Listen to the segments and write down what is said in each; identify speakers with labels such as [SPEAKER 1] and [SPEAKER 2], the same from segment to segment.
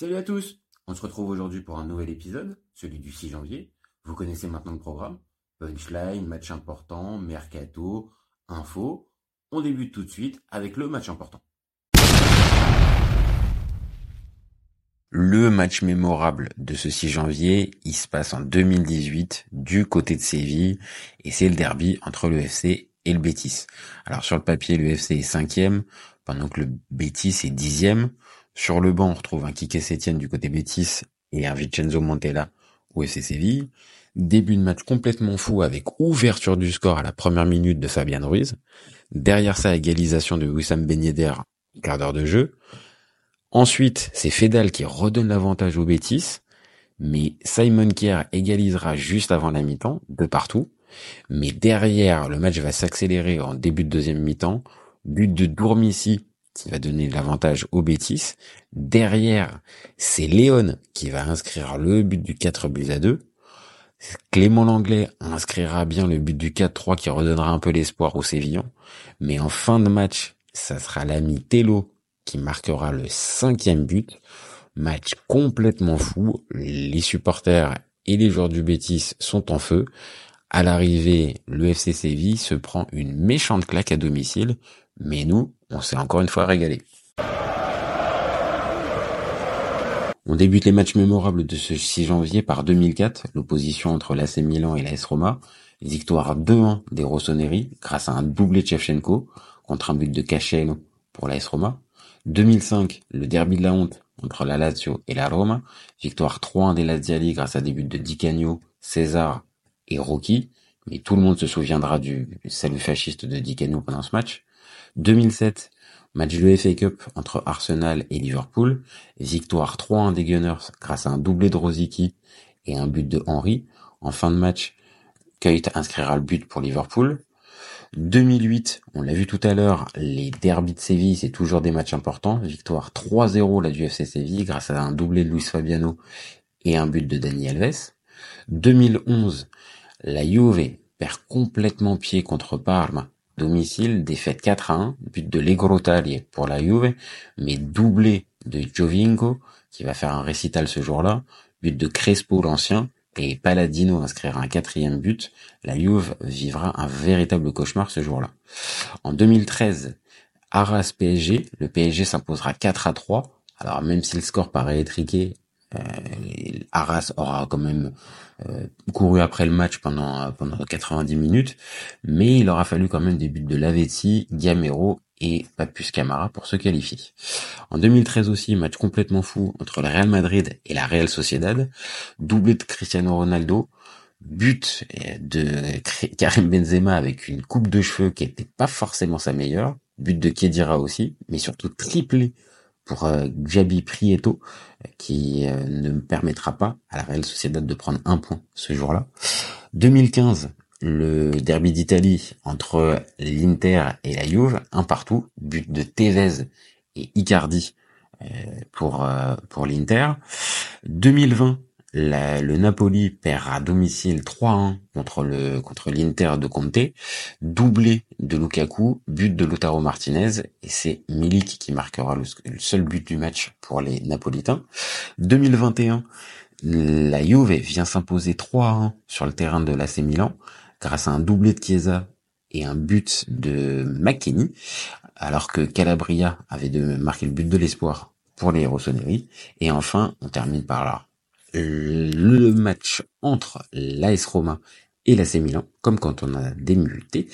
[SPEAKER 1] Salut à tous On se retrouve aujourd'hui pour un nouvel épisode, celui du 6 janvier. Vous connaissez maintenant le programme. Punchline, match important, mercato, info. On débute tout de suite avec le match important.
[SPEAKER 2] Le match mémorable de ce 6 janvier, il se passe en 2018 du côté de Séville et c'est le derby entre le FC et le Betis. Alors sur le papier, le FC est cinquième pendant que le Betis est dixième. Sur le banc, on retrouve un Kike Sétienne du côté Betis et un Vincenzo Montella au FC Séville. Début de match complètement fou avec ouverture du score à la première minute de Fabian Ruiz. Derrière ça, égalisation de Wissam Ben Yedder, quart d'heure de jeu. Ensuite, c'est Fedal qui redonne l'avantage au Betis, mais Simon Kier égalisera juste avant la mi-temps, de partout. Mais derrière, le match va s'accélérer en début de deuxième mi-temps. But de Dourmissi qui va donner l'avantage au Bétis. Derrière, c'est Léon qui va inscrire le but du 4 buts à 2. Clément Langlais inscrira bien le but du 4-3 qui redonnera un peu l'espoir aux Sévillans. Mais en fin de match, ça sera l'ami Tello qui marquera le cinquième but. Match complètement fou. Les supporters et les joueurs du Bétis sont en feu. À l'arrivée, le FC Séville se prend une méchante claque à domicile, mais nous, on s'est encore une fois régalé. On débute les matchs mémorables de ce 6 janvier par 2004, l'opposition entre l'AC Milan et l'AS Roma. Victoire 2-1 des Rossoneri grâce à un doublé de Shevchenko contre un but de Cachello pour l'AS Roma. 2005, le derby de la honte entre la Lazio et la Roma. Victoire 3-1 des Laziali grâce à des buts de Di César et Rocky. Mais tout le monde se souviendra du salut fasciste de Di pendant ce match. 2007, match de FA Cup entre Arsenal et Liverpool, victoire 3-1 des Gunners grâce à un doublé de Rosicky et un but de Henry. En fin de match, Kuyt inscrira le but pour Liverpool. 2008, on l'a vu tout à l'heure, les derbys de Séville, c'est toujours des matchs importants. Victoire 3-0 la du FC Séville grâce à un doublé de Luis Fabiano et un but de Dani Alves. 2011, la Juve perd complètement pied contre Parme Domicile, défaite 4 à 1, but de Legrotari pour la Juve, mais doublé de Giovinco, qui va faire un récital ce jour-là, but de Crespo l'ancien, et Paladino inscrira un quatrième but, la Juve vivra un véritable cauchemar ce jour-là. En 2013, Arras PSG, le PSG s'imposera 4 à 3, alors même si le score paraît étriqué, Arras aura quand même euh, couru après le match pendant pendant 90 minutes, mais il aura fallu quand même des buts de Lavetti, Gamero et Papus Camara pour se qualifier. En 2013 aussi, match complètement fou entre le Real Madrid et la Real Sociedad, doublé de Cristiano Ronaldo, but de Karim Benzema avec une coupe de cheveux qui était pas forcément sa meilleure, but de Kedira aussi, mais surtout triplé pour euh, Prieto, qui euh, ne permettra pas à la Real Sociedad de prendre un point ce jour-là. 2015, le derby d'Italie entre l'Inter et la Juve, un partout, but de Tevez et Icardi euh, pour pour l'Inter. 2020, le Napoli perd à domicile 3-1 contre le contre l'Inter de Conte, doublé de Lukaku, but de Lautaro Martinez et c'est Milik qui marquera le, seul but du match pour les Napolitains. 2021, la Juve vient s'imposer 3-1 sur le terrain de l'AC Milan grâce à un doublé de Chiesa et un but de McKinney, alors que Calabria avait de marquer le but de l'espoir pour les Rossoneri. Et enfin, on termine par là le match entre l'AS Roma et l'AC Milan, comme quand on a démuté,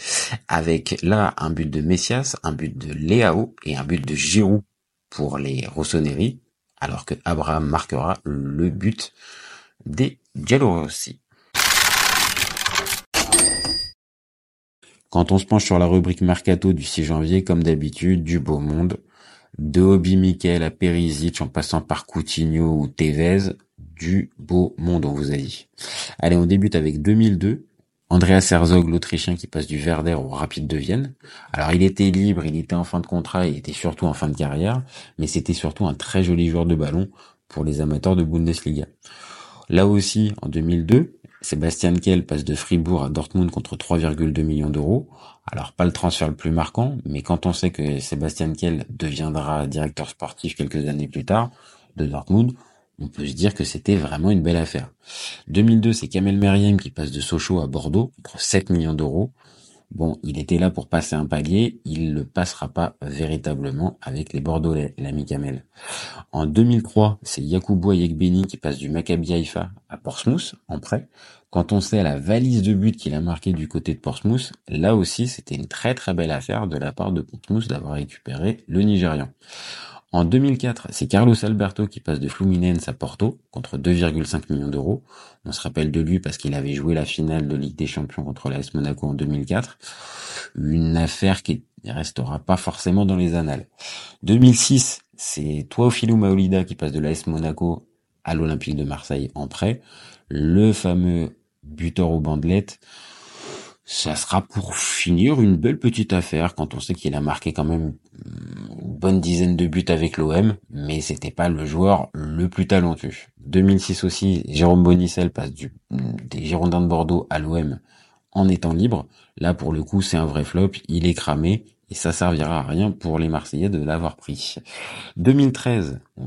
[SPEAKER 2] avec là un but de Messias, un but de Leao et un but de Giroud pour les Rossoneri, alors que Abraham marquera le but des Giallorossi. Quand on se penche sur la rubrique Mercato du 6 janvier, comme d'habitude, du beau monde, de Hobby Mikel à Perisic en passant par Coutinho ou Tevez, du beau monde, on vous a dit. Allez, on débute avec 2002. Andreas Herzog, l'Autrichien qui passe du Werder au Rapide de Vienne. Alors il était libre, il était en fin de contrat, il était surtout en fin de carrière, mais c'était surtout un très joli joueur de ballon pour les amateurs de Bundesliga. Là aussi, en 2002, Sébastien Kell passe de Fribourg à Dortmund contre 3,2 millions d'euros. Alors pas le transfert le plus marquant, mais quand on sait que Sébastien Kell deviendra directeur sportif quelques années plus tard, de Dortmund, on peut se dire que c'était vraiment une belle affaire. 2002, c'est Kamel Meriem qui passe de Sochaux à Bordeaux pour 7 millions d'euros. Bon, il était là pour passer un palier, il ne le passera pas véritablement avec les Bordelais, l'ami Kamel. En 2003, c'est Yakubu Ayekbeni qui passe du Maccabi Haïfa à Portsmouth en prêt. Quand on sait la valise de but qu'il a marqué du côté de Portsmouth, là aussi c'était une très très belle affaire de la part de Portsmouth d'avoir récupéré le Nigérian. En 2004, c'est Carlos Alberto qui passe de Fluminense à Porto contre 2,5 millions d'euros. On se rappelle de lui parce qu'il avait joué la finale de Ligue des Champions contre l'AS Monaco en 2004. Une affaire qui restera pas forcément dans les annales. 2006, c'est Toafilo Maolida qui passe de l'AS Monaco à l'Olympique de Marseille en prêt. Le fameux buteur aux bandelettes ça sera pour finir une belle petite affaire quand on sait qu'il a marqué quand même dizaine de buts avec l'OM, mais c'était pas le joueur le plus talentueux. 2006 aussi, Jérôme Bonicel passe du, des Girondins de Bordeaux à l'OM en étant libre. Là, pour le coup, c'est un vrai flop. Il est cramé et ça servira à rien pour les Marseillais de l'avoir pris. 2013, euh,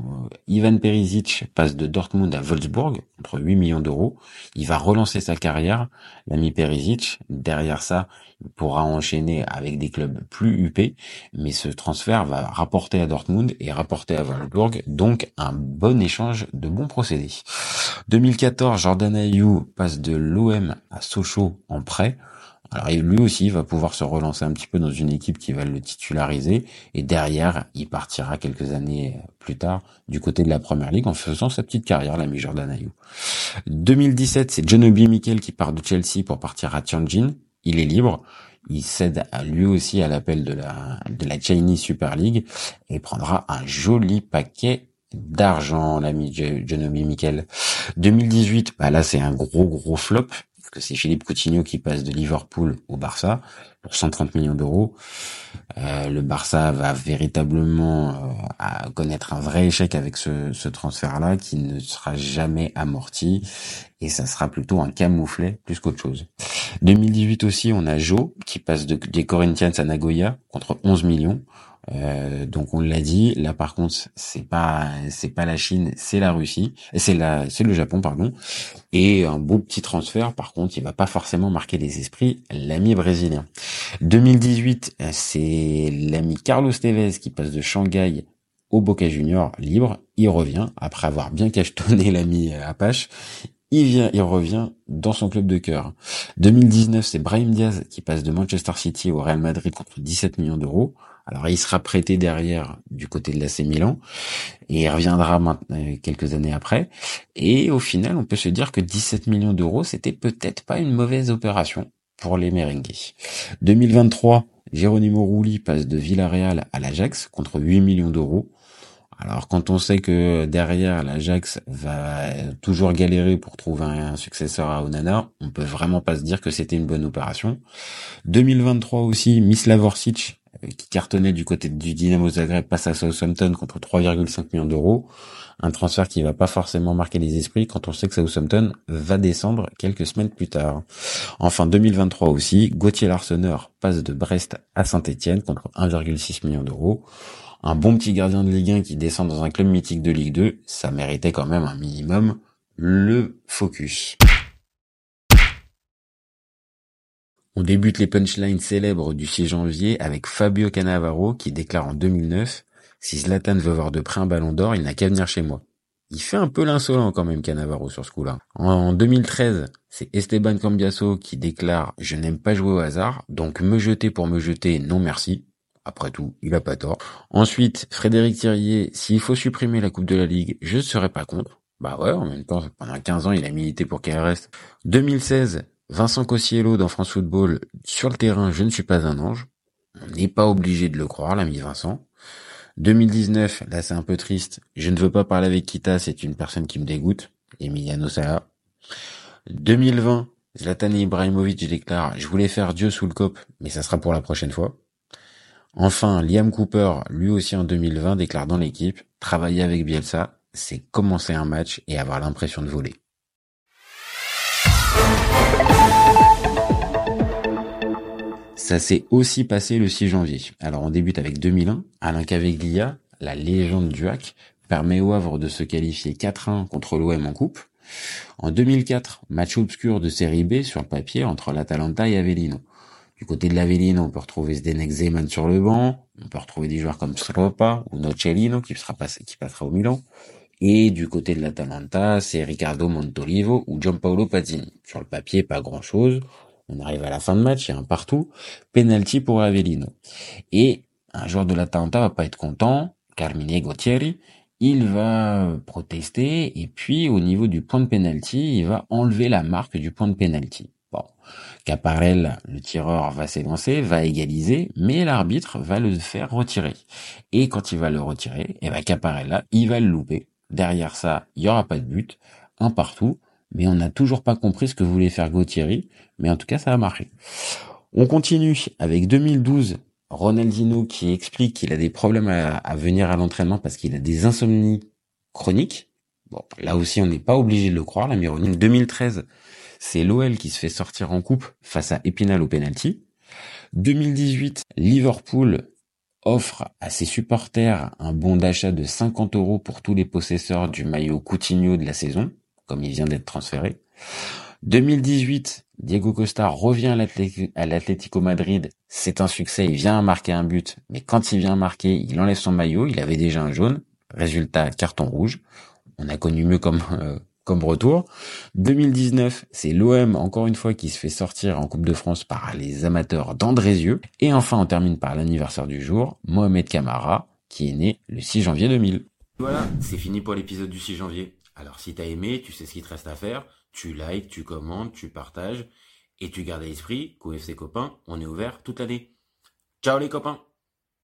[SPEAKER 2] Ivan Perisic passe de Dortmund à Wolfsburg entre 8 millions d'euros. Il va relancer sa carrière, l'ami Perisic. Derrière ça, pourra enchaîner avec des clubs plus huppés, mais ce transfert va rapporter à Dortmund et rapporter à Wolfsburg, donc un bon échange de bons procédés. 2014, Jordan Ayou passe de l'OM à Sochaux en prêt. Alors lui aussi va pouvoir se relancer un petit peu dans une équipe qui va le titulariser et derrière il partira quelques années plus tard du côté de la Première Ligue en faisant sa petite carrière l'ami Jordan Ayou. 2017 c'est John Obi Mikel qui part de Chelsea pour partir à Tianjin. Il est libre. Il cède lui aussi à l'appel de la de la Chinese Super League et prendra un joli paquet d'argent l'ami John Obi Mikel. 2018 bah là c'est un gros gros flop que c'est Philippe Coutinho qui passe de Liverpool au Barça pour 130 millions d'euros. Euh, le Barça va véritablement euh, connaître un vrai échec avec ce, transfert-là qui ne sera jamais amorti et ça sera plutôt un camouflet plus qu'autre chose. 2018 aussi, on a Joe qui passe de, des Corinthians à Nagoya contre 11 millions. Euh, donc on l'a dit, là par contre c'est pas c'est pas la Chine, c'est la Russie, c'est la c'est le Japon pardon. Et un beau petit transfert, par contre il va pas forcément marquer les esprits, l'ami brésilien. 2018 c'est l'ami Carlos Tevez qui passe de Shanghai au Boca Junior libre, il revient après avoir bien cachetonné l'ami Apache. Il vient, il revient dans son club de cœur. 2019, c'est Brahim Diaz qui passe de Manchester City au Real Madrid contre 17 millions d'euros. Alors il sera prêté derrière du côté de l'AC Milan et il reviendra maintenant, quelques années après. Et au final, on peut se dire que 17 millions d'euros, c'était peut-être pas une mauvaise opération pour les Merengues. 2023, Geronimo Rulli passe de Villarreal à l'Ajax contre 8 millions d'euros. Alors quand on sait que derrière l'Ajax va toujours galérer pour trouver un successeur à Onana, on peut vraiment pas se dire que c'était une bonne opération. 2023 aussi, Mislav Orsic euh, qui cartonnait du côté du Dynamo Zagreb passe à Southampton contre 3,5 millions d'euros. Un transfert qui va pas forcément marquer les esprits quand on sait que Southampton va descendre quelques semaines plus tard. Enfin 2023 aussi, Gauthier Larsonneur passe de Brest à Saint-Etienne contre 1,6 million d'euros un bon petit gardien de Ligue 1 qui descend dans un club mythique de Ligue 2, ça méritait quand même un minimum le focus. On débute les punchlines célèbres du 6 janvier avec Fabio Cannavaro qui déclare en 2009 si Zlatan veut voir de près un ballon d'or, il n'a qu'à venir chez moi. Il fait un peu l'insolent quand même Cannavaro sur ce coup-là. En 2013, c'est Esteban Cambiaso qui déclare je n'aime pas jouer au hasard, donc me jeter pour me jeter, non merci. Après tout, il a pas tort. Ensuite, Frédéric Thirier, s'il faut supprimer la Coupe de la Ligue, je ne serais pas contre. Bah ouais, en même temps, pendant 15 ans, il a milité pour qu'elle reste. 2016, Vincent Cossiello dans France Football, sur le terrain, je ne suis pas un ange. On n'est pas obligé de le croire, l'ami Vincent. 2019, là c'est un peu triste. Je ne veux pas parler avec Kita, c'est une personne qui me dégoûte. Emiliano Sala. 2020, Zlatan Ibrahimovic déclare, je voulais faire Dieu sous le cop, mais ça sera pour la prochaine fois. Enfin, Liam Cooper, lui aussi en 2020, déclare dans l'équipe, travailler avec Bielsa, c'est commencer un match et avoir l'impression de voler. Ça s'est aussi passé le 6 janvier. Alors on débute avec 2001, Alain Caveglia, la légende du hack, permet au Havre de se qualifier 4-1 contre l'OM en coupe. En 2004, match obscur de série B sur le papier entre l'Atalanta et Avellino. Du côté de l'Avellino, on peut retrouver Zdenek Zeman sur le banc, on peut retrouver des joueurs comme Stropa ou Nocellino qui passera au Milan. Et du côté de l'Atalanta, c'est Riccardo Montolivo ou Gianpaolo Pazzini. Sur le papier, pas grand chose. On arrive à la fin de match, il y a un partout. Penalty pour Avellino. Et un joueur de l'Atalanta va pas être content, Carmine Gautieri, il va protester et puis au niveau du point de penalty, il va enlever la marque du point de penalty. Bon, Caparel, le tireur, va s'élancer, va égaliser, mais l'arbitre va le faire retirer. Et quand il va le retirer, et eh ben Caparella, il va le louper. Derrière ça, il y aura pas de but, un partout, mais on n'a toujours pas compris ce que voulait faire Gauthier, mais en tout cas ça a marché. On continue avec 2012 Ronaldinho qui explique qu'il a des problèmes à, venir à l'entraînement parce qu'il a des insomnies chroniques. Bon, là aussi, on n'est pas obligé de le croire, la mironie. 2013, c'est l'OL qui se fait sortir en coupe face à Epinal au penalty. 2018, Liverpool offre à ses supporters un bon d'achat de 50 euros pour tous les possesseurs du maillot Coutinho de la saison, comme il vient d'être transféré. 2018, Diego Costa revient à l'Atlético Madrid. C'est un succès, il vient marquer un but, mais quand il vient marquer, il enlève son maillot, il avait déjà un jaune. Résultat, carton rouge. On a connu mieux comme, euh, comme retour. 2019, c'est l'OM encore une fois qui se fait sortir en Coupe de France par les amateurs d'Andrézieux. Et enfin, on termine par l'anniversaire du jour, Mohamed Kamara, qui est né le 6 janvier 2000.
[SPEAKER 1] Voilà, c'est fini pour l'épisode du 6 janvier. Alors si t'as aimé, tu sais ce qu'il te reste à faire tu likes, tu commentes, tu partages et tu gardes à l'esprit qu'au FC Copain, on est ouvert toute l'année. Ciao les copains